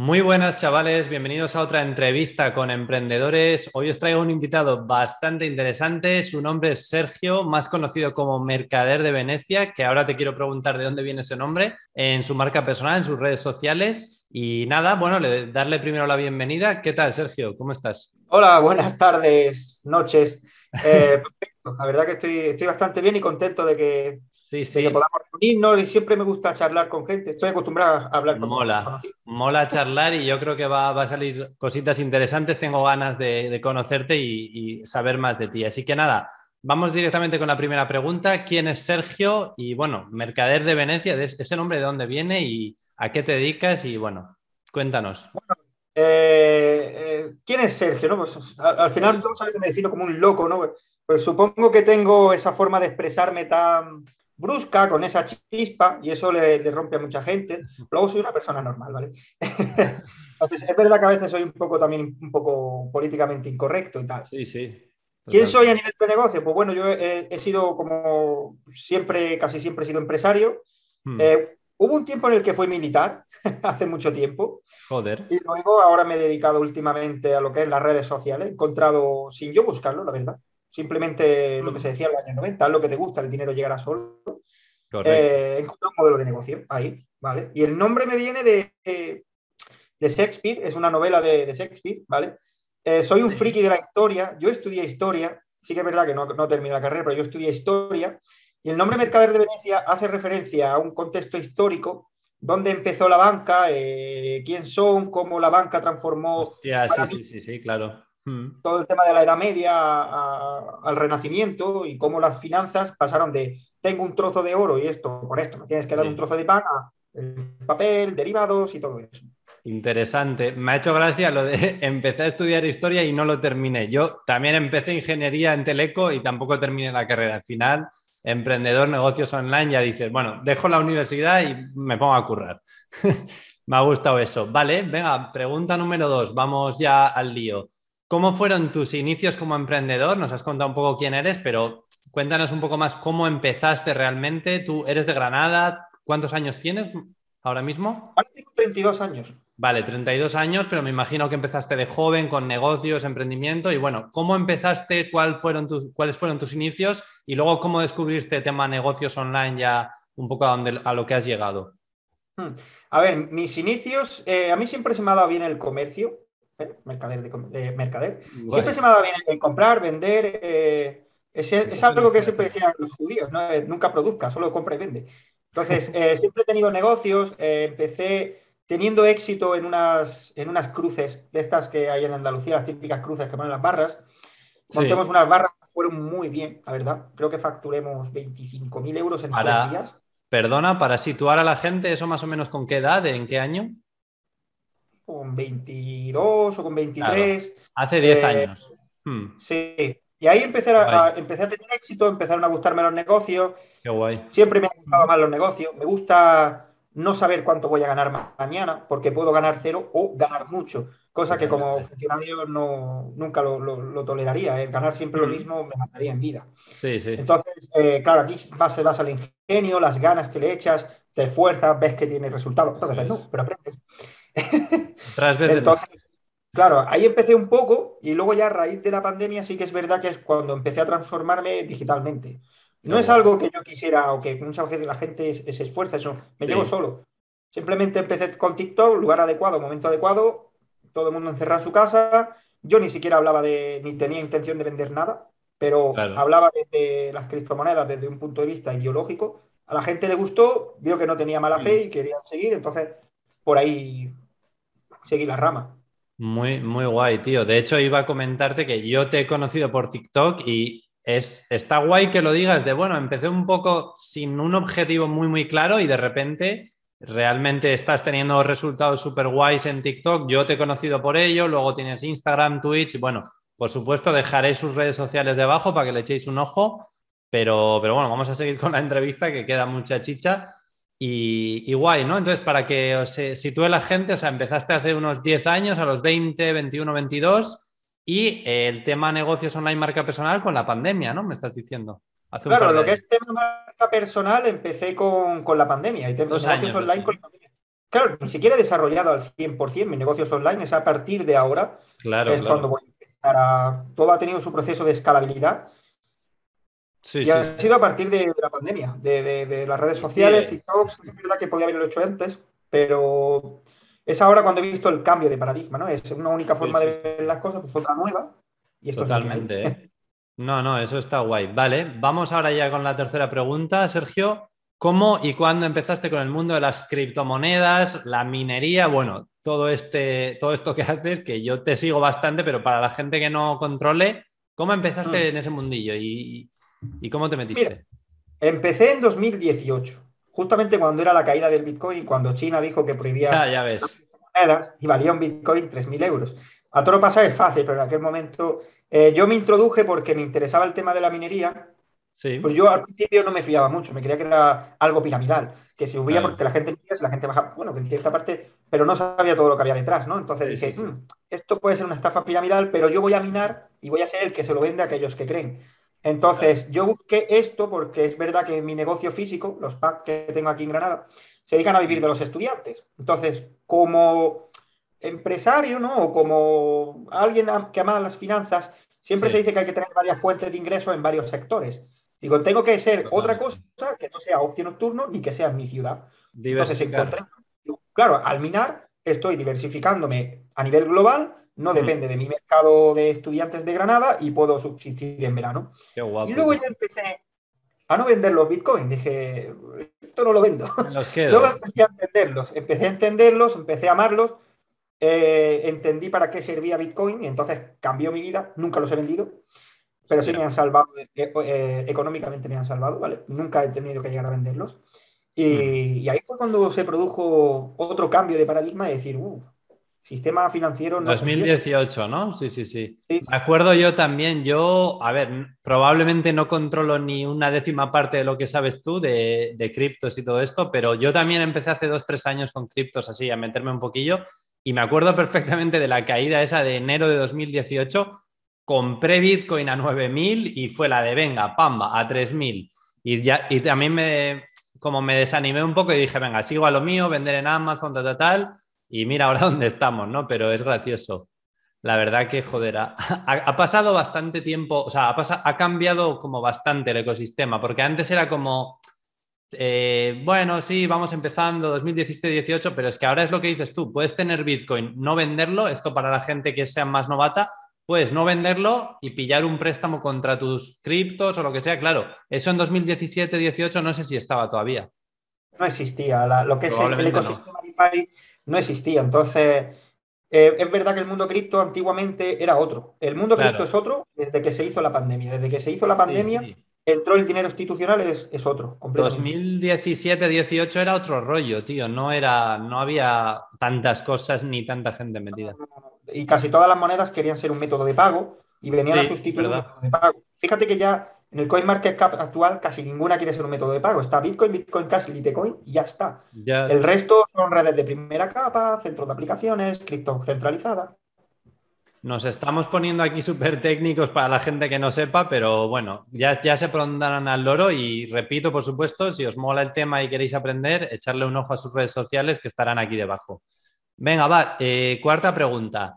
Muy buenas chavales, bienvenidos a otra entrevista con emprendedores. Hoy os traigo un invitado bastante interesante. Su nombre es Sergio, más conocido como Mercader de Venecia, que ahora te quiero preguntar de dónde viene ese nombre, en su marca personal, en sus redes sociales. Y nada, bueno, darle primero la bienvenida. ¿Qué tal, Sergio? ¿Cómo estás? Hola, buenas tardes, noches. Eh, perfecto. La verdad que estoy, estoy bastante bien y contento de que, Sí, sí. que podamos reunirnos y siempre me gusta charlar con gente. Estoy acostumbrado a hablar con Mola, mola charlar y yo creo que va, a salir cositas interesantes. Tengo ganas de, conocerte y, saber más de ti. Así que nada, vamos directamente con la primera pregunta. ¿Quién es Sergio? Y bueno, Mercader de Venecia, ¿ese nombre de dónde viene y a qué te dedicas? Y bueno, cuéntanos. Eh, eh, ¿Quién es Sergio? Pues, al, final todos a me defino como un loco, ¿no? Pues supongo que tengo esa forma de expresarme tan brusca, con esa chispa, y eso le, rompe a mucha gente. Luego soy una persona normal, ¿vale? Entonces, es verdad que a veces soy un poco también un poco políticamente incorrecto y tal. Sí, sí. ¿Quién soy a nivel de negocio? Pues bueno, yo he, sido como siempre, casi siempre he sido empresario. Hmm. Eh, hubo un tiempo en el que fui militar, hace mucho tiempo. Joder. Y luego ahora me he dedicado últimamente a lo que es las redes sociales. He encontrado, sin yo buscarlo, la verdad, Simplemente lo que mm. se decía en los años 90, lo que te gusta, el dinero llegará solo. Eh, encontré un modelo de negocio ahí, ¿vale? Y el nombre me viene de, de Shakespeare, es una novela de, Shakespeare, ¿vale? Eh, soy un friki de la historia, yo estudié historia, sí que es verdad que no, no terminé la carrera, pero yo estudié historia, y el nombre Mercader de Venecia hace referencia a un contexto histórico donde empezó la banca, eh, quién son, cómo la banca transformó. Hostia, sí, sí, sí, sí, claro. Mm. todo el tema de la Edad Media al Renacimiento y cómo las finanzas pasaron de tengo un trozo de oro y esto, por esto, me tienes que dar un trozo de pan a papel, derivados y todo eso. Interesante. Me ha hecho gracia lo de empecé a estudiar historia y no lo terminé. Yo también empecé ingeniería en Teleco y tampoco terminé la carrera. Al final, emprendedor, negocios online, ya dices, bueno, dejo la universidad y me pongo a currar. me ha gustado eso. Vale, venga, pregunta número dos. Vamos ya al lío. ¿Cómo fueron tus inicios como emprendedor? Nos has contado un poco quién eres, pero cuéntanos un poco más cómo empezaste realmente. Tú eres de Granada, ¿cuántos años tienes ahora mismo? Ahora tengo 32 años. Vale, 32 años, pero me imagino que empezaste de joven con negocios, emprendimiento y bueno, ¿cómo empezaste? fueron tus, ¿Cuáles fueron tus inicios? Y luego, ¿cómo descubriste el tema negocios online ya un poco a, donde, a lo que has llegado? Hmm. A ver, mis inicios, eh, a mí siempre se me ha dado bien el comercio, mercader de, mercader. Siempre se me ha dado bien el comprar, vender. Eh, es, algo que siempre decían los judíos, ¿no? Eh, nunca produzca, solo compra y vende. Entonces, eh, siempre he tenido negocios, empecé teniendo éxito en unas, en unas cruces de estas que hay en Andalucía, las típicas cruces que ponen las barras. Montemos unas barras, fueron muy bien, la verdad. Creo que facturemos 25.000 euros en tres días. Perdona, para situar a la gente, ¿eso más o menos con qué edad, en qué año? Con 22 o con 23. Hace 10 eh, años. Hmm. Sí. Y ahí empecé a, empecé a tener éxito, empezaron a gustarme los negocios. Qué guay. Siempre me han gustado más los negocios. Me gusta no saber cuánto voy a ganar mañana, porque puedo ganar cero o ganar mucho, cosa que como funcionario no, nunca lo, toleraría. ¿eh? Ganar siempre lo hmm. mismo me mataría en vida. Sí, sí. Entonces, eh, claro, aquí se basa el ingenio, las ganas que le echas, te esfuerzas, ves que tiene resultados. Otras veces no, pero aprendes. Entonces, claro, ahí empecé un poco y luego ya a raíz de la pandemia sí que es verdad que es cuando empecé a transformarme digitalmente. No es algo que yo quisiera o que muchas veces la gente se, esfuerza, eso me llevo solo. Simplemente empecé con TikTok, lugar adecuado, momento adecuado, todo el mundo encerrado en su casa. Yo ni siquiera hablaba de, ni tenía intención de vender nada, pero hablaba de, las criptomonedas desde un punto de vista ideológico. A la gente le gustó, vio que no tenía mala fe y querían seguir, entonces por ahí seguir la rama. Muy, muy guay, tío. De hecho, iba a comentarte que yo te he conocido por TikTok y es, está guay que lo digas de, bueno, empecé un poco sin un objetivo muy, muy claro y de repente realmente estás teniendo resultados súper guays en TikTok. Yo te he conocido por ello, luego tienes Instagram, Twitch bueno, por supuesto dejaré sus redes sociales debajo para que le echéis un ojo, pero, pero bueno, vamos a seguir con la entrevista que queda mucha chicha. Y, guay, ¿no? Entonces, para que os sitúe la gente, o sea, empezaste hace unos 10 años, a los 20, 21, 22, y el tema negocios online, marca personal con la pandemia, ¿no? Me estás diciendo. claro, lo que es tema marca personal empecé con, la pandemia, y negocios online con la pandemia. claro, ni siquiera he desarrollado al 100% mis negocios online, es a partir de ahora, claro, es cuando voy a empezar a... Todo ha tenido su proceso de escalabilidad. Sí, y sí. ha sido a partir de, la pandemia, de, las redes sociales, TikTok, es verdad que podía haberlo hecho antes, pero es ahora cuando he visto el cambio de paradigma, ¿no? Es una única forma de ver las cosas, pues otra nueva. Y esto Totalmente, ¿eh? No, no, eso está guay. Vale, vamos ahora ya con la tercera pregunta, Sergio. ¿Cómo y cuándo empezaste con el mundo de las criptomonedas, la minería? Bueno, todo, este, todo esto que haces, que yo te sigo bastante, pero para la gente que no controle, ¿cómo empezaste mm. en ese mundillo y, y cómo te metiste? Mira, empecé en 2018, justamente cuando era la caída del Bitcoin, cuando China dijo que prohibía ah, ya ves. monedas y valía un Bitcoin 3.000 euros. A todo pasar es fácil, pero en aquel momento eh, yo me introduje porque me interesaba el tema de la minería. Sí. Pues yo al principio no me fiaba mucho, me creía que era algo piramidal, que se subía porque la gente minera, la gente bajaba, bueno, que en cierta parte, pero no sabía todo lo que había detrás, ¿no? Entonces dije, mm, esto puede ser una estafa piramidal, pero yo voy a minar y voy a ser el que se lo vende a aquellos que creen. Entonces, yo busqué esto porque es verdad que mi negocio físico, los packs que tengo aquí en Granada, se dedican a vivir de los estudiantes. Entonces, como empresario, ¿no? O como alguien que ama las finanzas, siempre se dice que hay que tener varias fuentes de ingresos en varios sectores. Digo, tengo que ser otra cosa que no sea opción nocturno ni que sea en mi ciudad. Entonces encontré, claro, al minar estoy diversificándome a nivel global, no depende de mi mercado de estudiantes de Granada y puedo subsistir en verano. Qué guapo. Y luego ya empecé a no vender los bitcoins. Dije, esto no lo vendo. Luego empecé a entenderlos, empecé a entenderlos, empecé a amarlos eh, entendí para qué servía Bitcoin y entonces cambió mi vida. Nunca los he vendido, pero sí, me han salvado, eh, eh, económicamente me han salvado, ¿vale? Nunca he tenido que llegar a venderlos. Y, mm. y ahí fue cuando se produjo otro cambio de paradigma y decir, uh, sistema financiero. No 2018, ¿no? Sí, sí, sí, sí. Me acuerdo yo también, yo, a ver, probablemente no controlo ni una décima parte de lo que sabes tú de, de criptos y todo esto, pero yo también empecé hace dos, tres años con criptos así, a meterme un poquillo y me acuerdo perfectamente de la caída esa de enero de 2018. Compré Bitcoin a 9.000 y fue la de venga, pamba, a 3.000. Y, ya, y también me, como me desanimé un poco y dije, venga, sigo a lo mío, vender en Amazon, tal, tal, tal. Y mira ahora dónde estamos, ¿no? Pero es gracioso. La verdad que, joder, ha, ha pasado bastante tiempo, o sea, ha, pasado, ha cambiado como bastante el ecosistema, porque antes era como, eh, bueno, sí, vamos empezando 2017-18, pero es que ahora es lo que dices tú, puedes tener Bitcoin, no venderlo, esto para la gente que sea más novata, puedes no venderlo y pillar un préstamo contra tus criptos o lo que sea, claro, eso en 2017-18 no sé si estaba todavía. No existía, lo que es el, ecosistema no. DeFi no existía, entonces... Eh, es verdad que el mundo cripto antiguamente era otro. El mundo cripto es otro desde que se hizo la pandemia. Desde que se hizo la pandemia, sí, sí entró el dinero institucional es, es otro. 2017-18 era otro rollo, tío. No, era, no había tantas cosas ni tanta gente metida. Y casi todas las monedas querían ser un método de pago y venían sí, a sustituir un método de pago. Fíjate que ya en el CoinMarketCap actual casi ninguna quiere ser un método de pago. Está Bitcoin, Bitcoin Cash, Litecoin y ya está. Ya. El resto son redes de primera capa, centros de aplicaciones, cripto centralizada. Nos estamos poniendo aquí súper técnicos para la gente que no sepa, pero bueno, ya, ya se pondrán al loro y repito, por supuesto, si os mola el tema y queréis aprender, echarle un ojo a sus redes sociales que estarán aquí debajo. Venga, va, eh, cuarta pregunta.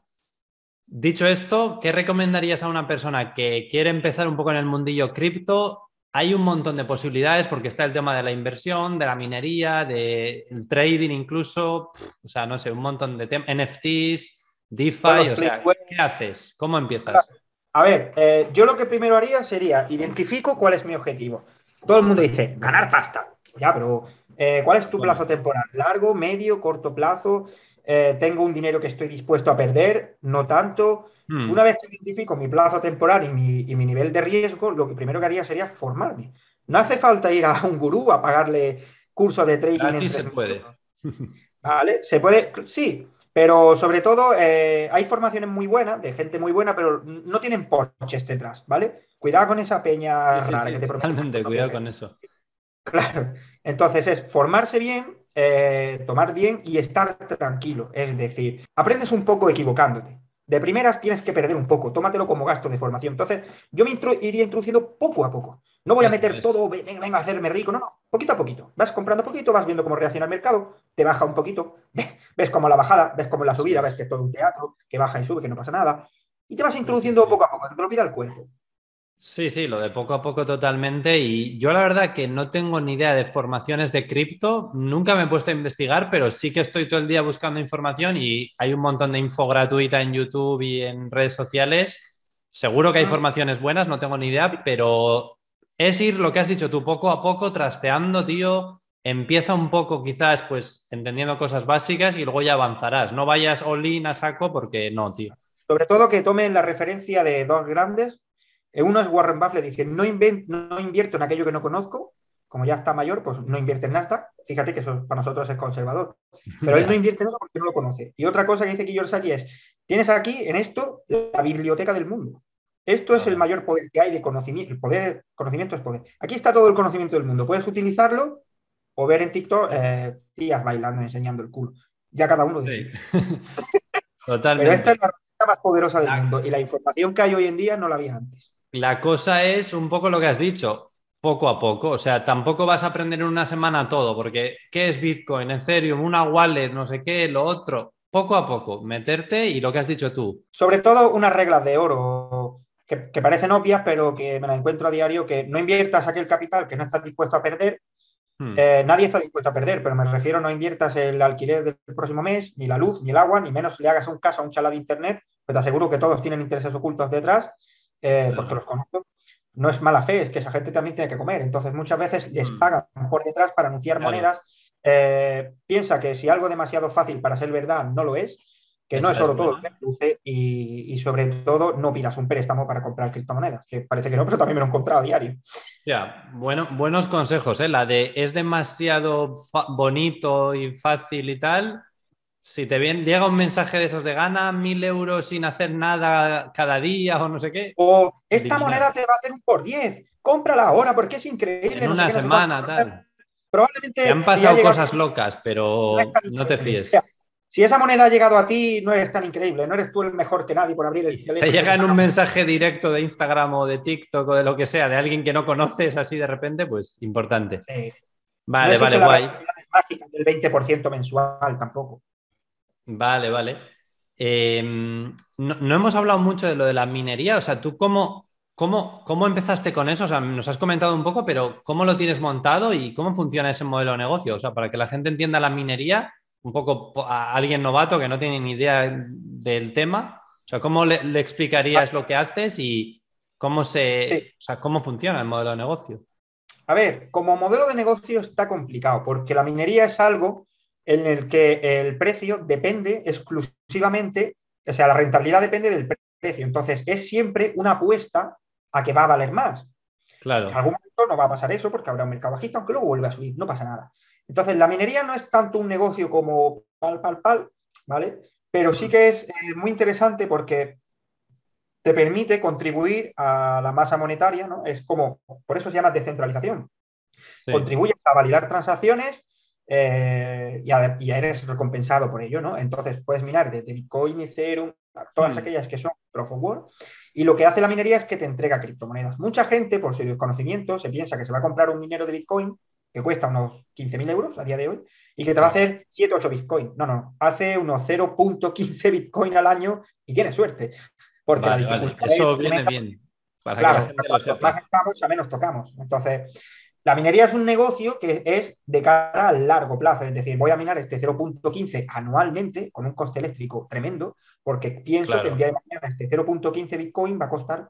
Dicho esto, ¿qué recomendarías a una persona que quiere empezar un poco en el mundillo cripto? Hay un montón de posibilidades porque está el tema de la inversión, de la minería, del trading incluso, o sea, no sé, un montón de temas, NFTs, DeFi, o sea, ¿qué haces? ¿Cómo empiezas? A ver, eh, yo lo que primero haría sería identifico cuál es mi objetivo. Todo el mundo dice, ganar pasta. Ya, pero eh, ¿cuál es tu plazo temporal? ¿Largo, medio, corto plazo? Eh, ¿Tengo un dinero que estoy dispuesto a perder? ¿No tanto? Hmm. Una vez que identifico mi plazo temporal y mi, y mi, nivel de riesgo, lo que primero que haría sería formarme. No hace falta ir a un gurú a pagarle curso de trading. Aquí se puede. ¿Vale? Se puede, sí, pero sobre todo, eh, hay formaciones muy buenas, de gente muy buena, pero no tienen porches detrás, ¿vale? Cuidado con esa peña sí, sí, rara sí, que te Totalmente, cuidado con eso. Claro. Entonces es formarse bien, eh, tomar bien y estar tranquilo. Es decir, aprendes un poco equivocándote. de primeras tienes que perder un poco, tómatelo como gasto de formación. Entonces, yo me iría introduciendo poco a poco. No voy a meter todo, venga, venga, a hacerme rico, no, no, poquito a poquito. Vas comprando poquito, vas viendo cómo reacciona el mercado, te baja un poquito, ves cómo la bajada, ves cómo la subida, ves que es todo un teatro, que baja y sube, que no pasa nada, y te vas introduciendo poco a poco, te olvida el cuerpo. Sí, sí, lo de poco a poco totalmente. Y yo la verdad que no tengo ni idea de formaciones de cripto, nunca me he puesto a investigar, pero sí que estoy todo el día buscando información y hay un montón de info gratuita en YouTube y en redes sociales. Seguro que hay formaciones buenas, no tengo ni idea, pero es ir lo que has dicho tú, poco a poco, trasteando, tío. Empieza un poco quizás pues entendiendo cosas básicas y luego ya avanzarás. No vayas all in a saco porque no, tío. Sobre todo que tomen la referencia de dos grandes uno es Warren Buffett, dice, no, no invierto en aquello que no conozco, como ya está mayor, pues no invierte en Nasdaq. Fíjate que eso para nosotros es conservador. Pero él no invierte en eso porque no lo conoce. Y otra cosa que dice Kiyosaki es, tienes aquí en esto la biblioteca del mundo. Esto es el mayor poder que hay de conocimiento. El poder, conocimiento es poder. Aquí está todo el conocimiento del mundo. Puedes utilizarlo o ver en TikTok eh, tías bailando, enseñando el culo. Ya cada uno dice. Totalmente. Pero esta es la herramienta más poderosa del mundo y la información que hay hoy en día no la había antes. La cosa es un poco lo que has dicho, poco a poco. O sea, tampoco vas a aprender en una semana todo, porque ¿qué es Bitcoin, Ethereum, una wallet, no sé qué, lo otro? Poco a poco, meterte y lo que has dicho tú. Sobre todo unas reglas de oro que, parecen obvias, pero que me las encuentro a diario, que no inviertas aquel capital que no estás dispuesto a perder. Hmm. Eh, nadie está dispuesto a perder, pero me refiero no inviertas el alquiler del próximo mes, ni la luz, ni el agua, ni menos le hagas un caso a un chala de internet, pues te aseguro que todos tienen intereses ocultos detrás eh, porque los conozco, no es mala fe, es que esa gente también tiene que comer. Entonces, muchas veces les mm. pagan por detrás para anunciar monedas. Eh, piensa que si algo demasiado fácil para ser verdad no lo es, que no es solo todo lo que produce y, sobre todo no pidas un préstamo para comprar criptomonedas, que parece que no, pero también me lo he encontrado a diario. Ya, bueno, buenos consejos, ¿eh? La de es demasiado bonito y fácil y tal, si te viene, llega un mensaje de esos de gana mil euros sin hacer nada cada día o no sé qué. O esta moneda te va a hacer un por 10, cómprala ahora porque es increíble. En una semana, tal. Probablemente. Te han pasado cosas locas, pero no, te fíes. si esa moneda ha llegado a ti, no eres tan increíble, no eres tú el mejor que nadie por abrir el teléfono. Te llega en un mensaje directo de Instagram o de TikTok o de lo que sea, de alguien que no conoces así de repente, pues importante. Vale, vale, guay. mágica del 20% mensual tampoco. Vale, vale. Em, no, hemos hablado mucho de lo de la minería, o sea, ¿tú cómo, cómo, cómo empezaste con eso? O sea, nos has comentado un poco, pero ¿cómo lo tienes montado y cómo funciona ese modelo de negocio? O sea, para que la gente entienda la minería, un poco a alguien novato que no tiene ni idea del tema, o sea, ¿cómo le, explicarías lo que haces y cómo, se, o sea, cómo funciona el modelo de negocio? A ver, como modelo de negocio está complicado, porque la minería es algo en el que el precio depende exclusivamente, o sea, la rentabilidad depende del precio. Entonces, es siempre una apuesta a que va a valer más. Claro. En algún momento no va a pasar eso porque habrá un mercado bajista, aunque luego vuelva a subir, no pasa nada. Entonces, la minería no es tanto un negocio como pal, pal, pal, ¿vale? Pero sí que es eh, muy interesante porque te permite contribuir a la masa monetaria, ¿no? Es como, por eso se llama descentralización. Contribuyes a validar transacciones eh, y, eres recompensado por ello, ¿no? Entonces puedes minar desde Bitcoin, Ethereum, todas mm. aquellas que son Proof of Work, y lo que hace la minería es que te entrega criptomonedas. Mucha gente, por su desconocimiento, se piensa que se va a comprar un minero de Bitcoin que cuesta unos 15.000 euros a día de hoy y que te va a hacer 7 o 8 Bitcoin. No, no, hace unos 0.15 Bitcoin al año y tienes suerte. Porque la dificultad Eso viene bien. claro, más estamos, a menos tocamos. Entonces, la minería es un negocio que es de cara a largo plazo, es decir, voy a minar este 0.15 anualmente con un coste eléctrico tremendo, porque pienso que el día de mañana este 0.15 Bitcoin va a costar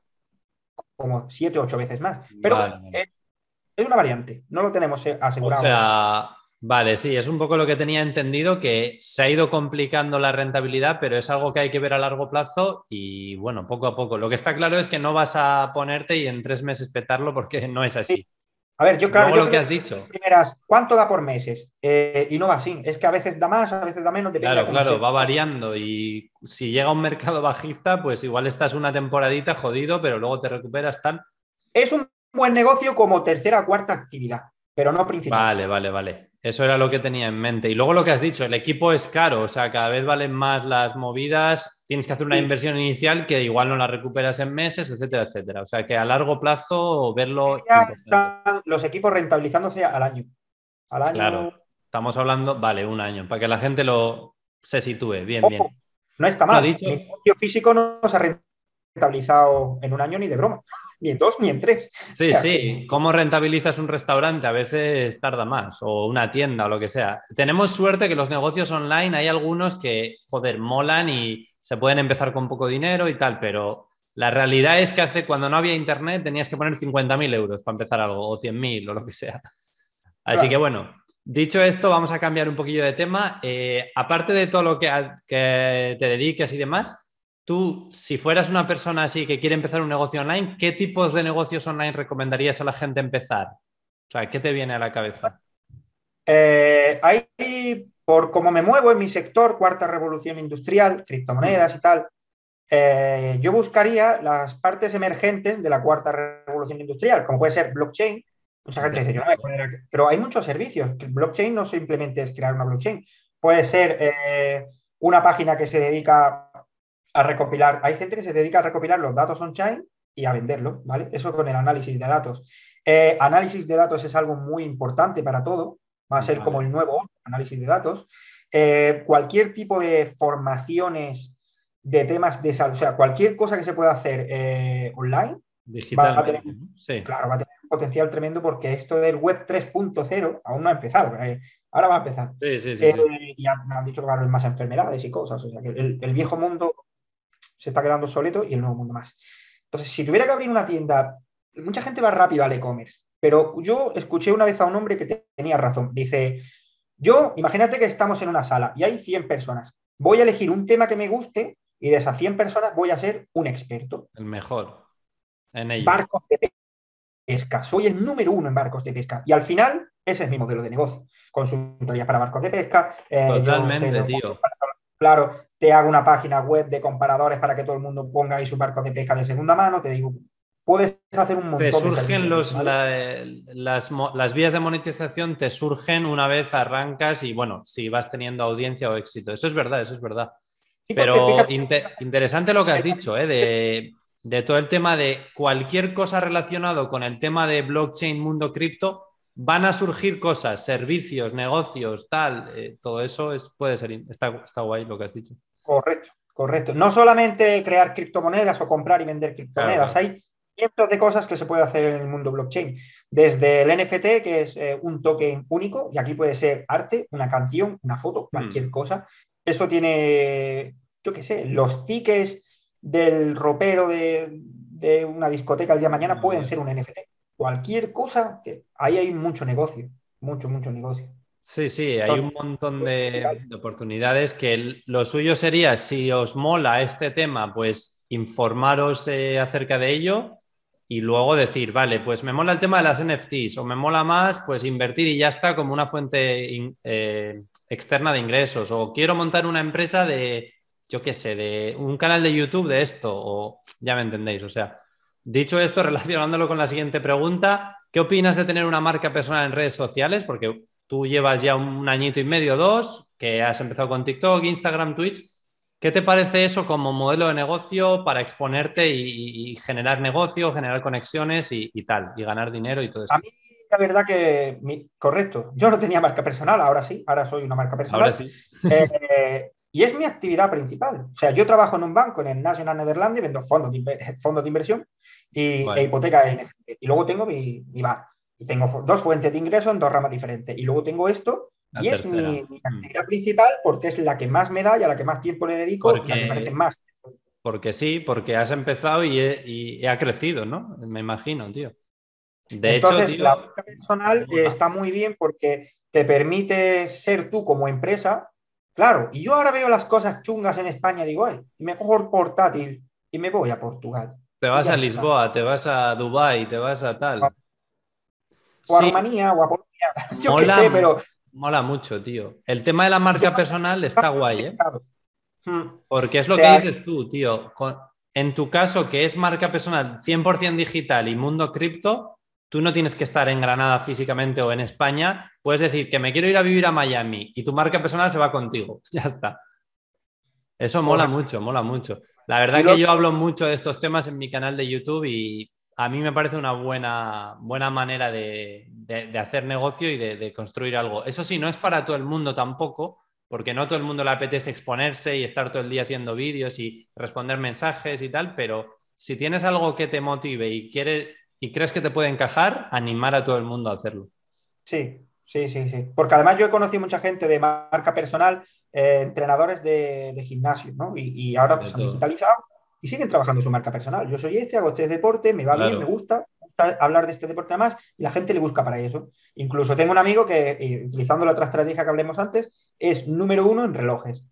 como 7 o 8 veces más. Pero Es, una variante, no lo tenemos eh, asegurado. O sea, vale, sí, es un poco lo que tenía entendido, que se ha ido complicando la rentabilidad, pero es algo que hay que ver a largo plazo y bueno, poco a poco. Lo que está claro es que no vas a ponerte y en tres meses petarlo porque no es así. A ver, yo claro. lo que has dicho. Primeras, ¿cuánto da por meses? Eh, y no va así. Es que a veces da más, a veces da menos. Claro, claro, va variando. Y si llega un mercado bajista, pues igual estás una temporadita jodido, pero luego te recuperas tal. Es un buen negocio como tercera o cuarta actividad. pero no principal. Vale, vale, vale. Eso era lo que tenía en mente. Y luego lo que has dicho, el equipo es caro, o sea, cada vez valen más las movidas, tienes que hacer una inversión inicial que igual no la recuperas en meses, etcétera, etcétera. O sea, que a largo plazo verlo... Ya están los equipos rentabilizándose al año. Al año... Claro, estamos hablando, vale, un año, para que la gente lo se sitúe. Bien, bien. No está mal. Mi negocio físico no se ha rentabilizado en un año ni de broma ni en dos ni en tres. Sí, sí. ¿Cómo rentabilizas un restaurante? A veces tarda más, o una tienda o lo que sea. Tenemos suerte que los negocios online hay algunos que, joder, molan y se pueden empezar con poco dinero y tal, pero la realidad es que hace cuando no había internet tenías que poner 50.000 euros para empezar algo, o 100.000 o lo que sea. Así que bueno, dicho esto, vamos a cambiar un poquillo de tema. Eh, aparte de todo lo que, que te dediques y demás, Tú, si fueras una persona así que quiere empezar un negocio online, ¿qué tipos de negocios online recomendarías a la gente empezar? O sea, ¿qué te viene a la cabeza? Eh, ahí, por cómo me muevo en mi sector, cuarta revolución industrial, criptomonedas y tal, eh, yo buscaría las partes emergentes de la cuarta revolución industrial, como puede ser blockchain. Mucha gente dice, yo no voy a poner pero hay muchos servicios. Blockchain no simplemente es crear una blockchain, puede ser eh, una página que se dedica a recopilar, hay gente que se dedica a recopilar los datos on-chain y a venderlos, ¿vale? Eso con el análisis de datos. Eh, análisis de datos es algo muy importante para todo, va a ser como el nuevo análisis de datos. Eh, cualquier tipo de formaciones de temas de salud, o sea, cualquier cosa que se pueda hacer eh, online, Digital, va, a tener, claro, va a tener un potencial tremendo porque esto del web 3.0 aún no ha empezado, ahora va a empezar. Sí, sí, sí, y han dicho que va a haber más enfermedades y cosas, o sea, que el viejo mundo se está quedando soleto y el nuevo mundo más. Entonces, si tuviera que abrir una tienda, mucha gente va rápido al e-commerce, pero yo escuché una vez a un hombre que tenía razón. Dice, yo, imagínate que estamos en una sala y hay 100 personas. Voy a elegir un tema que me guste y de esas 100 personas voy a ser un experto. El mejor en ello. Barcos de pesca. Soy el número uno en barcos de pesca. Y al final, ese es mi modelo de negocio. Consultoría para barcos de pesca. Eh, Totalmente, tío. Claro, te hago una página web de comparadores para que todo el mundo ponga ahí su barco de pesca de segunda mano, te digo, puedes hacer un montón te surgen los, las, vías de monetización te surgen una vez arrancas y bueno, si vas teniendo audiencia o éxito. Eso es verdad, eso es verdad. Pero interesante lo que has dicho, ¿eh? de, de, todo el tema de cualquier cosa relacionado con el tema de blockchain, mundo cripto, van a surgir cosas, servicios, negocios, tal, eh, todo eso es, puede ser, está, está, guay lo que has dicho. Correcto, correcto. No solamente crear criptomonedas o comprar y vender criptomonedas, hay cientos de cosas que se puede hacer en el mundo blockchain. Desde el NFT, que es eh, un token único, y aquí puede ser arte, una canción, una foto, cualquier mm. cosa. Eso tiene, yo qué sé, los tickets del ropero de, de una discoteca el día de mañana mm. pueden ser un NFT cualquier cosa, que ahí hay mucho negocio, mucho, mucho negocio. Sí, sí, hay un montón de, oportunidades que lo suyo sería, si os mola este tema, pues informaros eh, acerca de ello y luego decir, vale, pues me mola el tema de las NFTs o me mola más, pues invertir y ya está como una fuente eh, externa de ingresos o quiero montar una empresa de, yo qué sé, de un canal de YouTube de esto o ya me entendéis, o sea, Dicho esto, relacionándolo con la siguiente pregunta, ¿qué opinas de tener una marca personal en redes sociales? Porque tú llevas ya un añito y medio, dos, que has empezado con TikTok, Instagram, Twitch. ¿Qué te parece eso como modelo de negocio para exponerte y, generar negocio, generar conexiones y, tal, y ganar dinero y todo eso? A mí, la verdad que, correcto, yo no tenía marca personal, ahora sí, ahora soy una marca personal. Ahora sí. Eh, y es mi actividad principal. O sea, yo trabajo en un banco, en el National Netherlands, y vendo fondos de, fondos de inversión y, e hipoteca NFT. Y luego tengo mi, mi, bar. Y tengo dos fuentes de ingreso en dos ramas diferentes. Y luego tengo esto, y es mi, mm. actividad principal porque es la que más me da y a la que más tiempo le dedico porque, y la que parece más. Porque sí, porque has empezado y, y, ha crecido, ¿no? Me imagino, tío. De Entonces, la marca personal está muy bien porque te permite ser tú como empresa. Claro, y yo ahora veo las cosas chungas en España, digo, ay, me cojo el portátil y me voy a Portugal. Te vas a Lisboa, te vas a Dubai, te vas a tal. O a Rumanía o a Polonia. Yo qué sé, pero. Mola mucho, tío. El tema de la marca personal está guay, ¿eh? Hmm. Porque es lo que dices tú, tío. En tu caso, que es marca personal 100% digital y mundo cripto, tú no tienes que estar en Granada físicamente o en España, puedes decir que me quiero ir a vivir a Miami y tu marca personal se va contigo. Ya está. Eso mola mucho, mola mucho. La verdad que yo hablo mucho de estos temas en mi canal de YouTube y a mí me parece una buena, buena manera de, hacer negocio y de, construir algo. Eso sí, no es para todo el mundo tampoco, porque no todo el mundo le apetece exponerse y estar todo el día haciendo vídeos y responder mensajes y tal, pero si tienes algo que te motive y quieres y crees que te puede encajar, animar a todo el mundo a hacerlo. Sí, sí, sí, sí. Porque además yo he conocido mucha gente de marca personal, eh, entrenadores de, gimnasio, ¿no? Y, ahora pues han digitalizado y siguen trabajando su marca personal. Yo soy este, hago este deporte, me va bien, me gusta, hablar de este deporte más y la gente le busca para eso. Incluso tengo un amigo que, eh, utilizando la otra estrategia que hablemos antes, es número uno en relojes.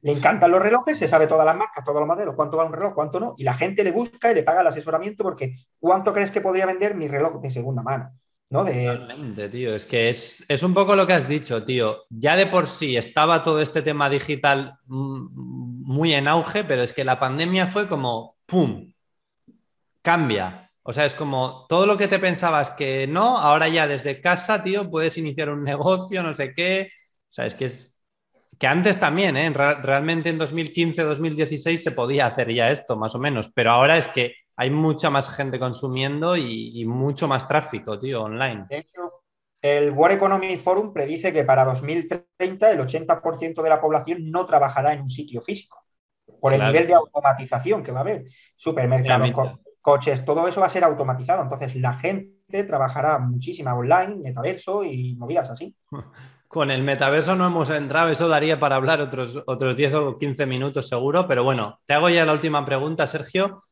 Le encantan los relojes, se sabe todas las marcas, todos los modelos, cuánto va un reloj, cuánto no, y la gente le busca y le paga el asesoramiento porque ¿cuánto crees que podría vender mi reloj de segunda mano? ¿no? De... tío. Es que es, es, un poco lo que has dicho, tío. Ya de por sí estaba todo este tema digital muy en auge, pero es que la pandemia fue como, ¡pum! Cambia. O sea, es como todo lo que te pensabas que no, ahora ya desde casa, tío, puedes iniciar un negocio, no sé qué. O sea, es que es, que antes también, ¿eh? realmente en 2015, 2016 se podía hacer ya esto, más o menos, pero ahora es que hay mucha más gente consumiendo y, mucho más tráfico, tío, online. El World Economic Forum predice que para 2030 el 80% de la población no trabajará en un sitio físico, por el nivel de automatización que va a haber. Supermercados, coches, todo eso va a ser automatizado, entonces la gente trabajará muchísima online, metaverso y movidas así. Con el metaverso no hemos entrado, eso daría para hablar otros, otros 10 o 15 minutos seguro, pero bueno, te hago ya la última pregunta, Sergio.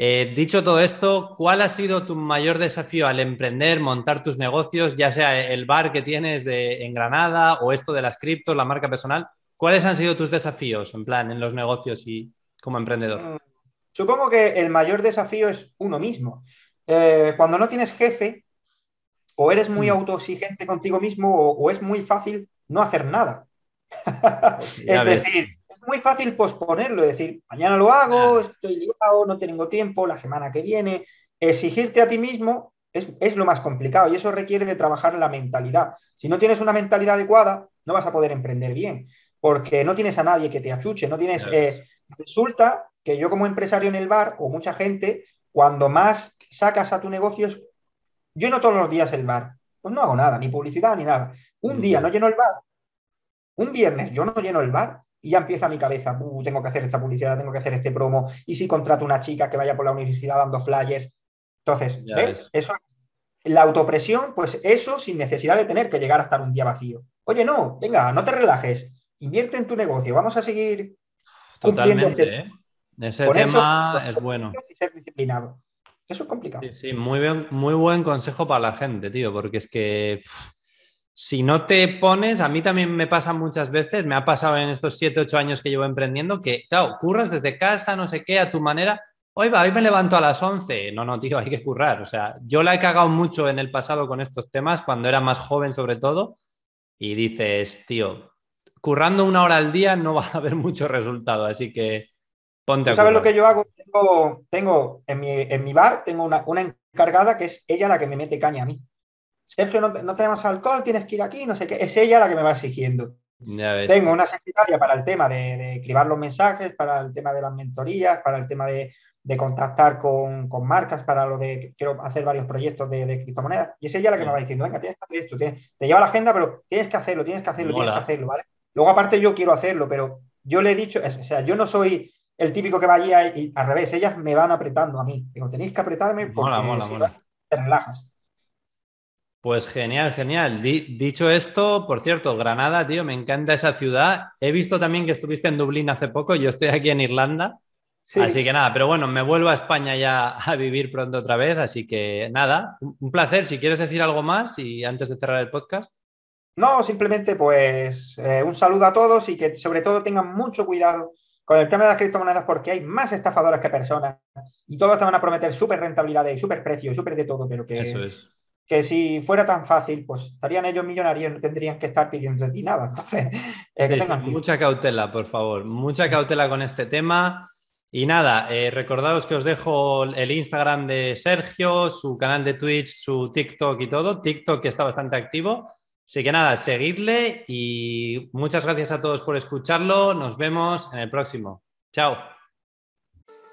Eh, dicho todo esto, ¿cuál ha sido tu mayor desafío al emprender, montar tus negocios, ya sea el bar que tienes de, en Granada o esto de las criptos, la marca personal? ¿Cuáles han sido tus desafíos en plan en los negocios y como emprendedor? Mm, supongo que el mayor desafío es uno mismo. Eh, cuando no tienes jefe, o eres muy mm. autoexigente contigo mismo o, es muy fácil no hacer nada. es decir, muy fácil posponerlo, es decir, mañana lo hago, estoy liado, no tengo tiempo, la semana que viene. Exigirte a ti mismo es, lo más complicado y eso requiere de trabajar la mentalidad. Si no tienes una mentalidad adecuada, no vas a poder emprender bien, porque no tienes a nadie que te achuche, no tienes... Eh, resulta que yo como empresario en el bar o mucha gente, cuando más sacas a tu negocio es yo no todos los días el bar. Pues no hago nada, ni publicidad ni nada. Un día no lleno el bar. Un viernes yo no lleno el bar y ya empieza mi cabeza, uh, tengo que hacer esta publicidad, tengo que hacer este promo, y si contrato una chica que vaya por la universidad dando flyers. Entonces, ¿ves? Eso, la autopresión, pues eso sin necesidad de tener que llegar a estar un día vacío. Oye, no, venga, no te relajes, invierte en tu negocio, vamos a seguir. Totalmente, este ¿eh? Ese tema es bueno. ser disciplinado. Eso es complicado. Sí, sí, muy, bien, muy buen consejo para la gente, tío, porque es que si no te pones, a mí también me pasa muchas veces, me ha pasado en estos 7, 8 años que llevo emprendiendo, que, claro, curras desde casa, no sé qué, a tu manera. Hoy va, hoy me levanto a las 11. No, no, tío, hay que currar. O sea, yo la he cagado mucho en el pasado con estos temas, cuando era más joven sobre todo, y dices, tío, currando una hora al día no va a haber mucho resultado, así que ¿Sabes lo que yo hago? Tengo, tengo en, mi, en mi bar, tengo una, encargada que es ella la que me mete caña a mí. Sergio, no, no, tenemos alcohol, tienes que ir aquí, no sé qué. Es ella la que me va exigiendo. Tengo una secretaria para el tema de, de los mensajes, para el tema de las mentorías, para el tema de, de contactar con, con, marcas, para lo de quiero hacer varios proyectos de, de criptomonedas. Y es ella la que me va diciendo, venga, tienes que hacer esto, te lleva la agenda, pero tienes que hacerlo, tienes que hacerlo, tienes que hacerlo, ¿vale? Luego, aparte, yo quiero hacerlo, pero yo le he dicho, o sea, yo no soy el típico que va allí y al revés, ellas me van apretando a mí. Digo, tenéis que apretarme porque te relajas. Pues genial, genial. dicho esto, por cierto, Granada, tío, me encanta esa ciudad. He visto también que estuviste en Dublín hace poco, yo estoy aquí en Irlanda. Así que nada, pero bueno, me vuelvo a España ya a vivir pronto otra vez, así que nada, un placer. Si quieres decir algo más y antes de cerrar el podcast. No, simplemente pues eh, un saludo a todos y que sobre todo tengan mucho cuidado con el tema de las criptomonedas porque hay más estafadoras que personas y todos te van a prometer súper rentabilidad y súper precio y súper de todo, pero que, que si fuera tan fácil, pues estarían ellos millonarios, no tendrían que estar pidiendo de ti nada. Entonces, eh, mucha cautela, por favor, mucha cautela con este tema. Y nada, eh, recordaos que os dejo el Instagram de Sergio, su canal de Twitch, su TikTok y todo. TikTok que está bastante activo. Así que nada, seguidle y muchas gracias a todos por escucharlo. Nos vemos en el próximo. Chao.